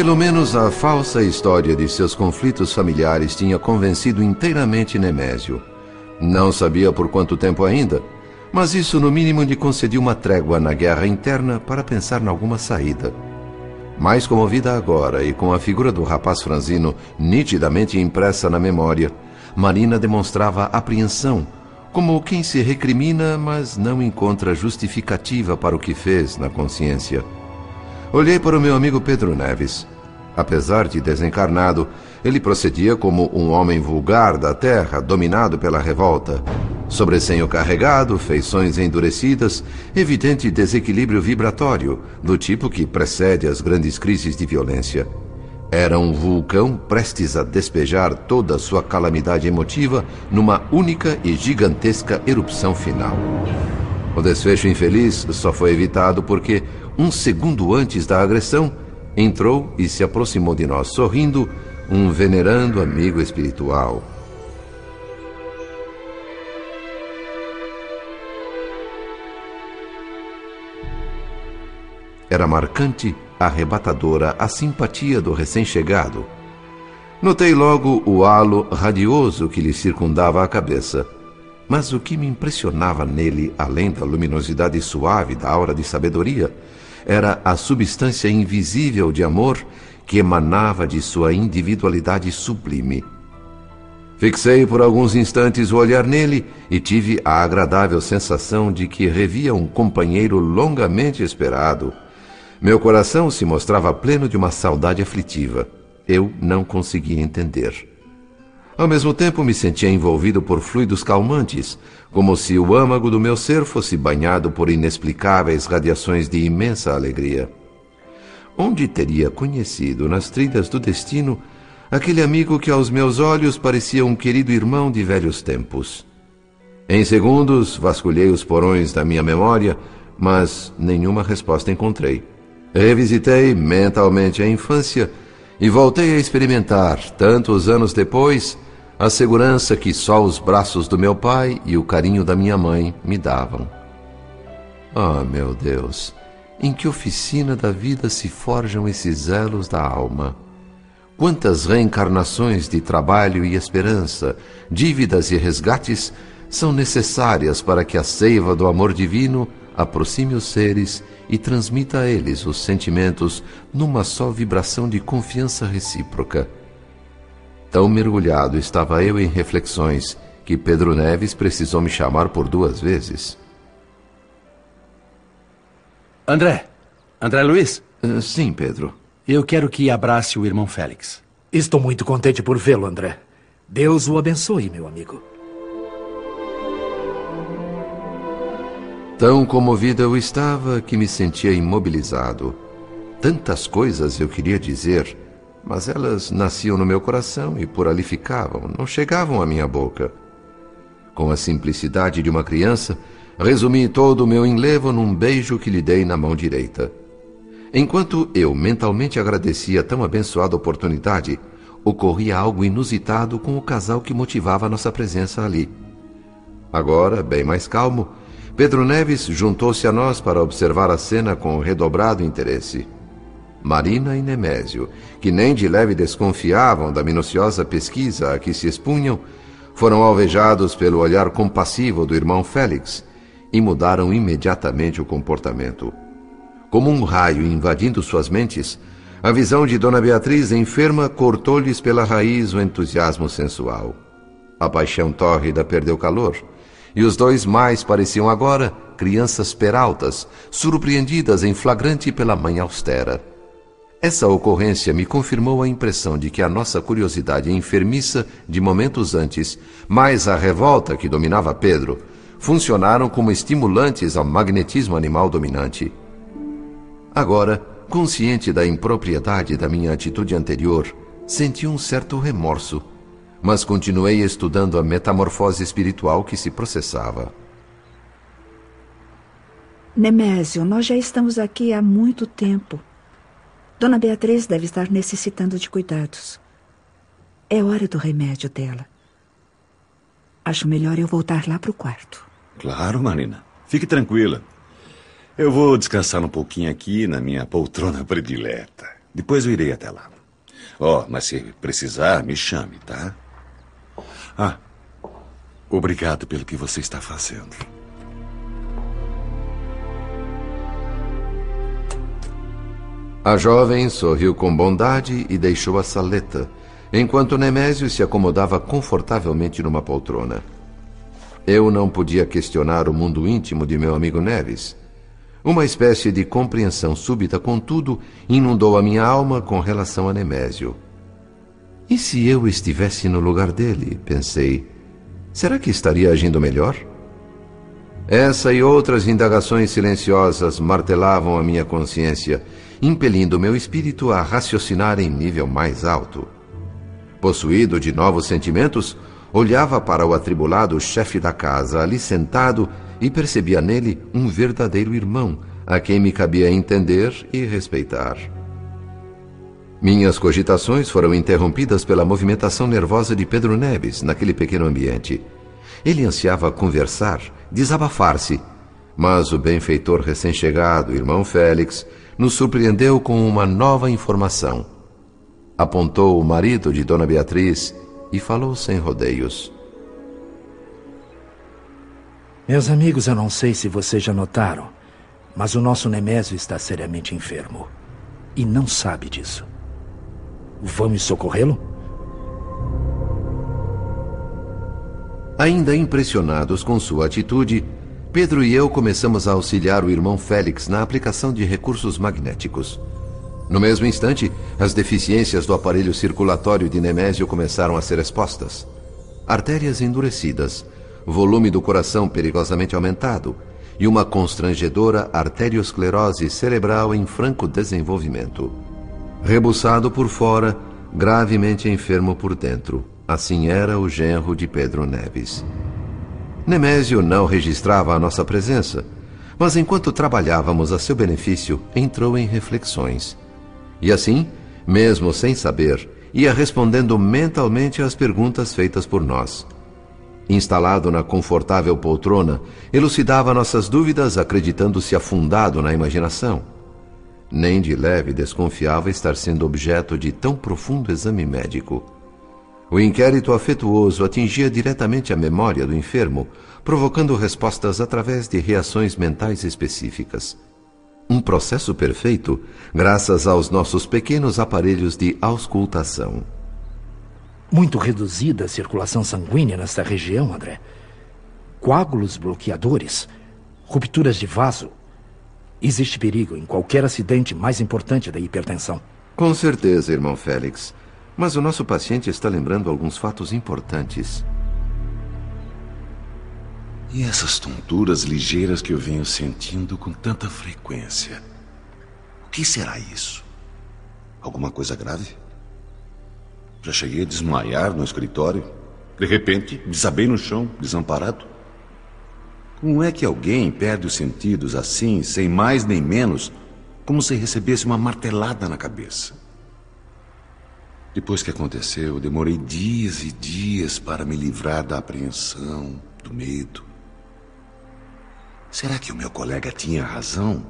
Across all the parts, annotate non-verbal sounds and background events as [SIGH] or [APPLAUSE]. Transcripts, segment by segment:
Pelo menos a falsa história de seus conflitos familiares tinha convencido inteiramente Nemésio. Não sabia por quanto tempo ainda, mas isso no mínimo lhe concediu uma trégua na guerra interna para pensar em alguma saída. Mais comovida agora e com a figura do rapaz franzino nitidamente impressa na memória, Marina demonstrava apreensão, como quem se recrimina, mas não encontra justificativa para o que fez na consciência. Olhei para o meu amigo Pedro Neves. Apesar de desencarnado, ele procedia como um homem vulgar da terra, dominado pela revolta. Sobrecenho carregado, feições endurecidas, evidente desequilíbrio vibratório, do tipo que precede as grandes crises de violência. Era um vulcão prestes a despejar toda a sua calamidade emotiva numa única e gigantesca erupção final. O desfecho infeliz só foi evitado porque, um segundo antes da agressão, entrou e se aproximou de nós sorrindo um venerando amigo espiritual. Era marcante, arrebatadora a simpatia do recém-chegado. Notei logo o halo radioso que lhe circundava a cabeça. Mas o que me impressionava nele, além da luminosidade suave da aura de sabedoria, era a substância invisível de amor que emanava de sua individualidade sublime. Fixei por alguns instantes o olhar nele e tive a agradável sensação de que revia um companheiro longamente esperado. Meu coração se mostrava pleno de uma saudade aflitiva. Eu não conseguia entender. Ao mesmo tempo, me sentia envolvido por fluidos calmantes, como se o âmago do meu ser fosse banhado por inexplicáveis radiações de imensa alegria onde teria conhecido nas trilhas do destino aquele amigo que aos meus olhos parecia um querido irmão de velhos tempos. Em segundos, vasculhei os porões da minha memória, mas nenhuma resposta encontrei. Revisitei mentalmente a infância e voltei a experimentar, tantos anos depois, a segurança que só os braços do meu pai e o carinho da minha mãe me davam. Ah, oh, meu Deus! Em que oficina da vida se forjam esses elos da alma? Quantas reencarnações de trabalho e esperança, dívidas e resgates são necessárias para que a seiva do amor divino aproxime os seres e transmita a eles os sentimentos numa só vibração de confiança recíproca. Tão mergulhado estava eu em reflexões que Pedro Neves precisou me chamar por duas vezes. André. André Luiz? Uh, sim, Pedro. Eu quero que abrace o irmão Félix. Estou muito contente por vê-lo, André. Deus o abençoe, meu amigo. Tão comovido eu estava que me sentia imobilizado. Tantas coisas eu queria dizer, mas elas nasciam no meu coração e por ali ficavam, não chegavam à minha boca. Com a simplicidade de uma criança, Resumi todo o meu enlevo num beijo que lhe dei na mão direita. Enquanto eu mentalmente agradecia tão abençoada oportunidade, ocorria algo inusitado com o casal que motivava nossa presença ali. Agora, bem mais calmo, Pedro Neves juntou-se a nós para observar a cena com redobrado interesse. Marina e Nemésio, que nem de leve desconfiavam da minuciosa pesquisa a que se expunham, foram alvejados pelo olhar compassivo do irmão Félix, e mudaram imediatamente o comportamento. Como um raio invadindo suas mentes, a visão de Dona Beatriz enferma cortou-lhes pela raiz o entusiasmo sensual. A paixão tórrida perdeu calor, e os dois mais pareciam agora crianças peraltas, surpreendidas em flagrante pela mãe austera. Essa ocorrência me confirmou a impressão de que a nossa curiosidade enfermiça de momentos antes, mais a revolta que dominava Pedro, funcionaram como estimulantes ao magnetismo animal dominante. Agora, consciente da impropriedade da minha atitude anterior, senti um certo remorso, mas continuei estudando a metamorfose espiritual que se processava. Nemésio, nós já estamos aqui há muito tempo. Dona Beatriz deve estar necessitando de cuidados. É hora do remédio dela. Acho melhor eu voltar lá para o quarto. Claro, Marina. Fique tranquila. Eu vou descansar um pouquinho aqui na minha poltrona [LAUGHS] predileta. Depois eu irei até lá. Ó, oh, mas se precisar, me chame, tá? Ah, obrigado pelo que você está fazendo. A jovem sorriu com bondade e deixou a saleta, enquanto Nemésio se acomodava confortavelmente numa poltrona. Eu não podia questionar o mundo íntimo de meu amigo Neves. Uma espécie de compreensão súbita, contudo, inundou a minha alma com relação a Nemésio. E se eu estivesse no lugar dele? Pensei. Será que estaria agindo melhor? Essa e outras indagações silenciosas martelavam a minha consciência, impelindo meu espírito a raciocinar em nível mais alto. Possuído de novos sentimentos, olhava para o atribulado chefe da casa ali sentado e percebia nele um verdadeiro irmão, a quem me cabia entender e respeitar. Minhas cogitações foram interrompidas pela movimentação nervosa de Pedro Neves naquele pequeno ambiente. Ele ansiava conversar, desabafar-se, mas o benfeitor recém-chegado, irmão Félix, nos surpreendeu com uma nova informação. Apontou o marido de Dona Beatriz e falou sem rodeios. Meus amigos, eu não sei se vocês já notaram, mas o nosso Nemésio está seriamente enfermo. E não sabe disso. Vamos socorrê-lo? Ainda impressionados com sua atitude, Pedro e eu começamos a auxiliar o irmão Félix na aplicação de recursos magnéticos. No mesmo instante, as deficiências do aparelho circulatório de Nemésio começaram a ser expostas. Artérias endurecidas, volume do coração perigosamente aumentado e uma constrangedora arteriosclerose cerebral em franco desenvolvimento. Rebuçado por fora, gravemente enfermo por dentro. Assim era o genro de Pedro Neves. Nemésio não registrava a nossa presença, mas enquanto trabalhávamos a seu benefício, entrou em reflexões. E assim, mesmo sem saber, ia respondendo mentalmente às perguntas feitas por nós instalado na confortável poltrona, elucidava nossas dúvidas, acreditando-se afundado na imaginação. Nem de leve desconfiava estar sendo objeto de tão profundo exame médico. O inquérito afetuoso atingia diretamente a memória do enfermo, provocando respostas através de reações mentais específicas. Um processo perfeito, graças aos nossos pequenos aparelhos de auscultação. Muito reduzida a circulação sanguínea nesta região, André. Coágulos bloqueadores, rupturas de vaso. Existe perigo em qualquer acidente mais importante da hipertensão. Com certeza, irmão Félix. Mas o nosso paciente está lembrando alguns fatos importantes. E essas tonturas ligeiras que eu venho sentindo com tanta frequência? O que será isso? Alguma coisa grave? Já cheguei a desmaiar no escritório. De repente, desabei no chão, desamparado. Como é que alguém perde os sentidos assim, sem mais nem menos, como se recebesse uma martelada na cabeça? Depois que aconteceu, demorei dias e dias para me livrar da apreensão, do medo. Será que o meu colega tinha razão?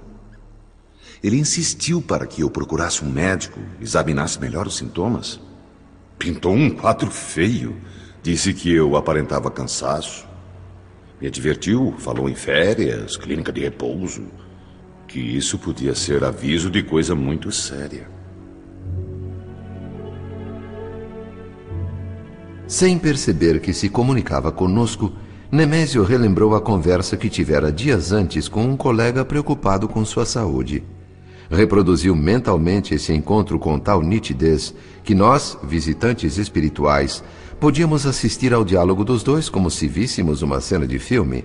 Ele insistiu para que eu procurasse um médico, examinasse melhor os sintomas. Pintou um quadro feio. Disse que eu aparentava cansaço. Me advertiu, falou em férias, clínica de repouso. Que isso podia ser aviso de coisa muito séria. Sem perceber que se comunicava conosco, Nemésio relembrou a conversa que tivera dias antes com um colega preocupado com sua saúde reproduziu mentalmente esse encontro com tal nitidez que nós, visitantes espirituais, podíamos assistir ao diálogo dos dois como se víssemos uma cena de filme.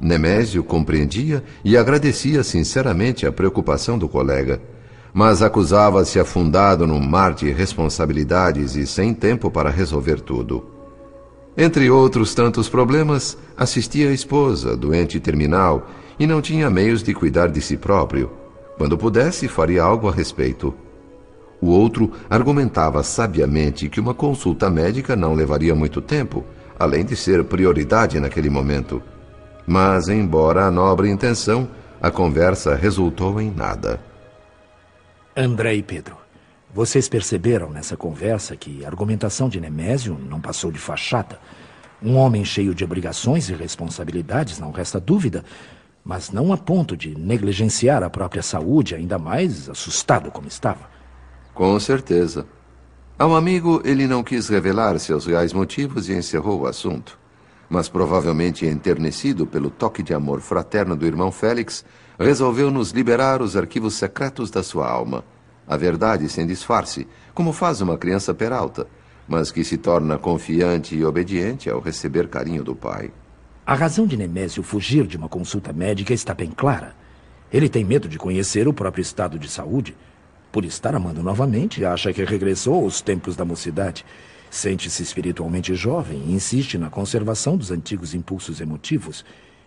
Nemésio compreendia e agradecia sinceramente a preocupação do colega, mas acusava-se afundado num mar de responsabilidades e sem tempo para resolver tudo. Entre outros tantos problemas, assistia a esposa, doente terminal, e não tinha meios de cuidar de si próprio quando pudesse, faria algo a respeito. O outro argumentava sabiamente que uma consulta médica não levaria muito tempo, além de ser prioridade naquele momento. Mas, embora a nobre intenção, a conversa resultou em nada. André e Pedro, Vocês perceberam nessa conversa que a argumentação de Nemésio não passou de fachada. Um homem cheio de obrigações e responsabilidades, não resta dúvida, mas não a ponto de negligenciar a própria saúde, ainda mais assustado como estava. Com certeza. Ao amigo, ele não quis revelar seus reais motivos e encerrou o assunto. Mas provavelmente enternecido pelo toque de amor fraterno do irmão Félix, resolveu nos liberar os arquivos secretos da sua alma. A verdade sem disfarce, como faz uma criança peralta, mas que se torna confiante e obediente ao receber carinho do pai. A razão de Nemésio fugir de uma consulta médica está bem clara. Ele tem medo de conhecer o próprio estado de saúde. Por estar amando novamente, acha que regressou aos tempos da mocidade. Sente-se espiritualmente jovem e insiste na conservação dos antigos impulsos emotivos.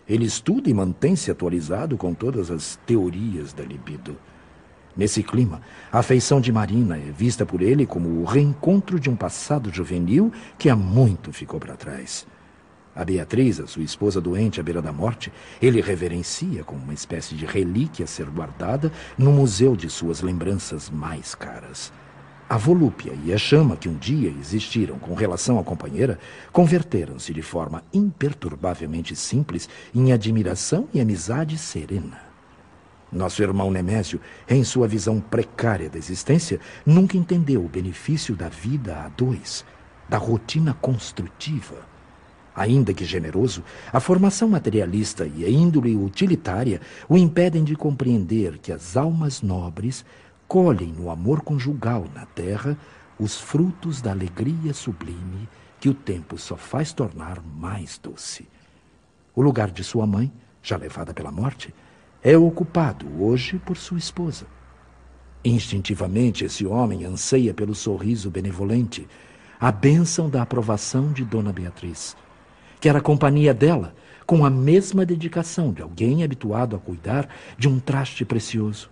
Ele estuda e mantém-se atualizado com todas as teorias da libido. Nesse clima, a afeição de Marina é vista por ele como o reencontro de um passado juvenil que há muito ficou para trás. A Beatriz, a sua esposa doente à beira da morte, ele reverencia como uma espécie de relíquia a ser guardada no museu de suas lembranças mais caras. A volúpia e a chama que um dia existiram com relação à companheira converteram-se de forma imperturbavelmente simples em admiração e amizade serena. Nosso irmão Nemésio, em sua visão precária da existência, nunca entendeu o benefício da vida a dois, da rotina construtiva Ainda que generoso, a formação materialista e a índole utilitária o impedem de compreender que as almas nobres colhem no amor conjugal na terra os frutos da alegria sublime que o tempo só faz tornar mais doce. O lugar de sua mãe, já levada pela morte, é ocupado hoje por sua esposa. Instintivamente, esse homem anseia pelo sorriso benevolente, a bênção da aprovação de Dona Beatriz quer a companhia dela, com a mesma dedicação de alguém habituado a cuidar de um traste precioso.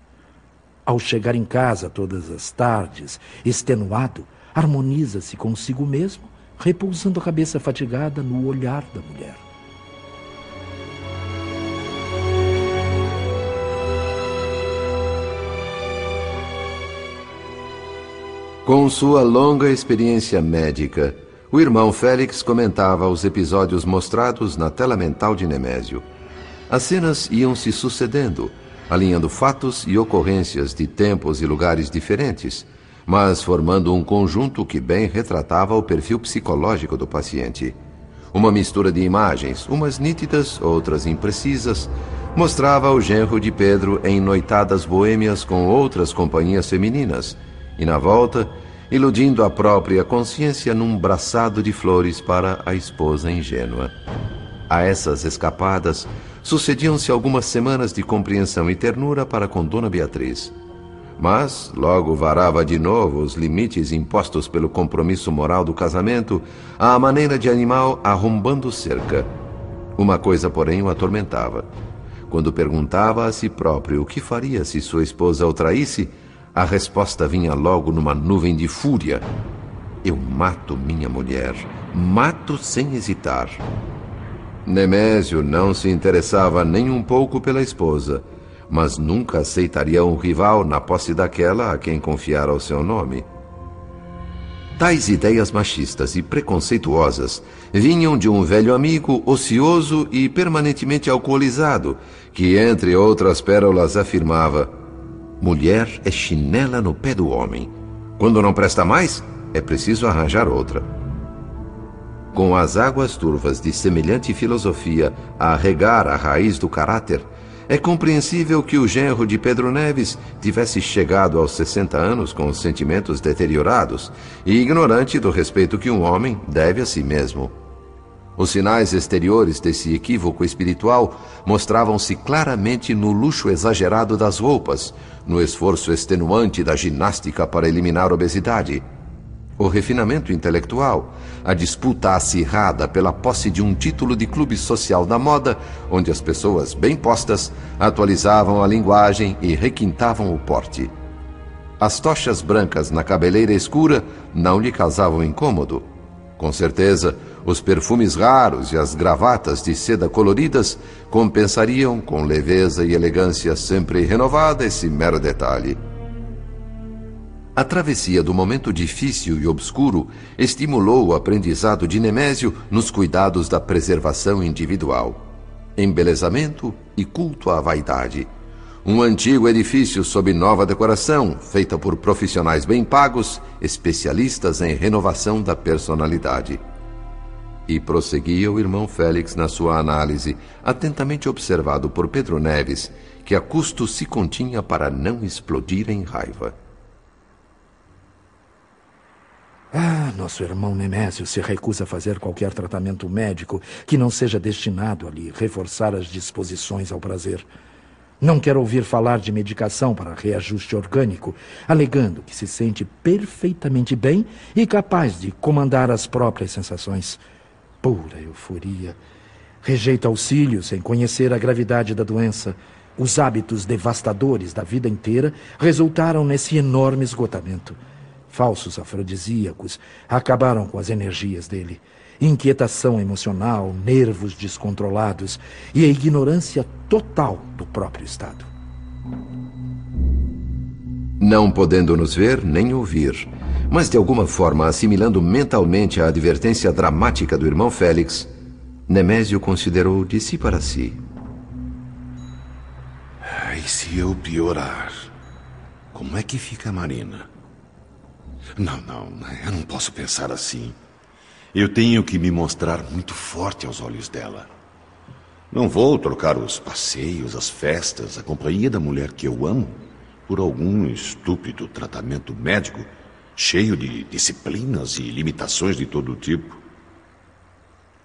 Ao chegar em casa todas as tardes, extenuado, harmoniza-se consigo mesmo, repousando a cabeça fatigada no olhar da mulher. Com sua longa experiência médica, o irmão Félix comentava os episódios mostrados na tela mental de Nemésio. As cenas iam se sucedendo, alinhando fatos e ocorrências de tempos e lugares diferentes, mas formando um conjunto que bem retratava o perfil psicológico do paciente. Uma mistura de imagens, umas nítidas, outras imprecisas, mostrava o genro de Pedro em noitadas boêmias com outras companhias femininas, e na volta iludindo a própria consciência num braçado de flores para a esposa ingênua. A essas escapadas sucediam-se algumas semanas de compreensão e ternura para com Dona Beatriz. Mas logo varava de novo os limites impostos pelo compromisso moral do casamento, à maneira de animal arrombando cerca. Uma coisa, porém, o atormentava. Quando perguntava a si próprio o que faria se sua esposa o traísse, a resposta vinha logo numa nuvem de fúria. Eu mato minha mulher. Mato sem hesitar. Nemésio não se interessava nem um pouco pela esposa, mas nunca aceitaria um rival na posse daquela a quem confiara o seu nome. Tais ideias machistas e preconceituosas vinham de um velho amigo ocioso e permanentemente alcoolizado, que, entre outras pérolas, afirmava: Mulher é chinela no pé do homem. Quando não presta mais, é preciso arranjar outra. Com as águas turvas de semelhante filosofia a regar a raiz do caráter, é compreensível que o genro de Pedro Neves tivesse chegado aos 60 anos com os sentimentos deteriorados e ignorante do respeito que um homem deve a si mesmo. Os sinais exteriores desse equívoco espiritual mostravam-se claramente no luxo exagerado das roupas, no esforço extenuante da ginástica para eliminar a obesidade. O refinamento intelectual, a disputa acirrada pela posse de um título de clube social da moda, onde as pessoas bem postas atualizavam a linguagem e requintavam o porte. As tochas brancas na cabeleira escura não lhe causavam incômodo. Com certeza, os perfumes raros e as gravatas de seda coloridas compensariam com leveza e elegância sempre renovada esse mero detalhe. A travessia do momento difícil e obscuro estimulou o aprendizado de Nemésio nos cuidados da preservação individual, embelezamento e culto à vaidade. Um antigo edifício sob nova decoração, feita por profissionais bem pagos, especialistas em renovação da personalidade. E prosseguia o irmão Félix na sua análise, atentamente observado por Pedro Neves, que a custo se continha para não explodir em raiva. Ah, nosso irmão Nemésio se recusa a fazer qualquer tratamento médico que não seja destinado a lhe reforçar as disposições ao prazer. Não quer ouvir falar de medicação para reajuste orgânico, alegando que se sente perfeitamente bem e capaz de comandar as próprias sensações. Pura euforia. Rejeita auxílio sem conhecer a gravidade da doença. Os hábitos devastadores da vida inteira resultaram nesse enorme esgotamento falsos afrodisíacos, acabaram com as energias dele. Inquietação emocional, nervos descontrolados e a ignorância total do próprio Estado. Não podendo nos ver nem ouvir, mas de alguma forma assimilando mentalmente a advertência dramática do irmão Félix, Nemésio considerou de si para si. E se eu piorar? Como é que fica a Marina? Não, não, eu não posso pensar assim. Eu tenho que me mostrar muito forte aos olhos dela. Não vou trocar os passeios, as festas, a companhia da mulher que eu amo por algum estúpido tratamento médico cheio de disciplinas e limitações de todo tipo.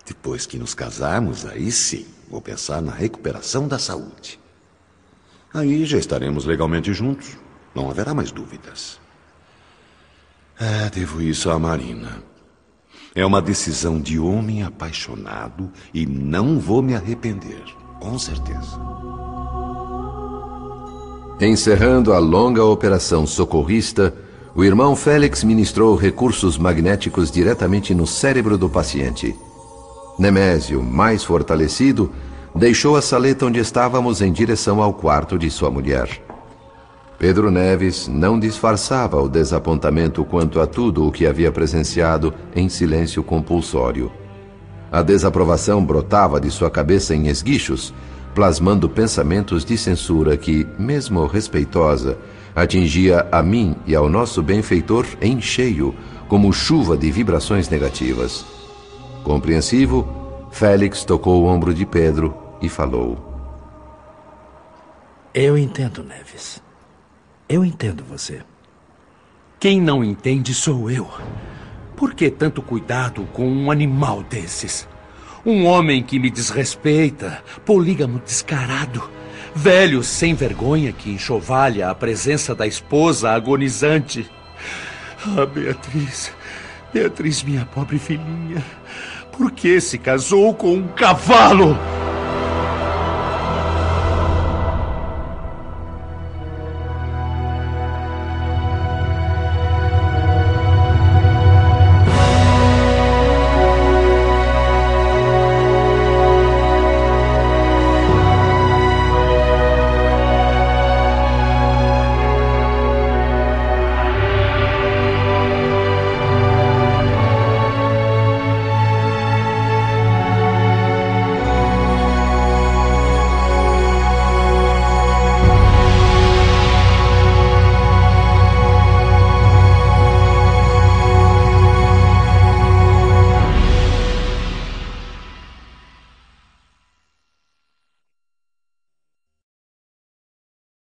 Depois que nos casarmos, aí sim, vou pensar na recuperação da saúde. Aí já estaremos legalmente juntos. Não haverá mais dúvidas. É, devo isso à Marina. É uma decisão de homem apaixonado e não vou me arrepender, com certeza. Encerrando a longa operação socorrista, o irmão Félix ministrou recursos magnéticos diretamente no cérebro do paciente. Nemésio, mais fortalecido, deixou a saleta onde estávamos em direção ao quarto de sua mulher. Pedro Neves não disfarçava o desapontamento quanto a tudo o que havia presenciado em silêncio compulsório. A desaprovação brotava de sua cabeça em esguichos, plasmando pensamentos de censura que, mesmo respeitosa, atingia a mim e ao nosso benfeitor em cheio, como chuva de vibrações negativas. Compreensivo, Félix tocou o ombro de Pedro e falou: Eu entendo, Neves. Eu entendo você. Quem não entende sou eu. Por que tanto cuidado com um animal desses? Um homem que me desrespeita, polígamo descarado, velho sem vergonha que enxovalha a presença da esposa agonizante. Ah, Beatriz, Beatriz, minha pobre filhinha, por que se casou com um cavalo?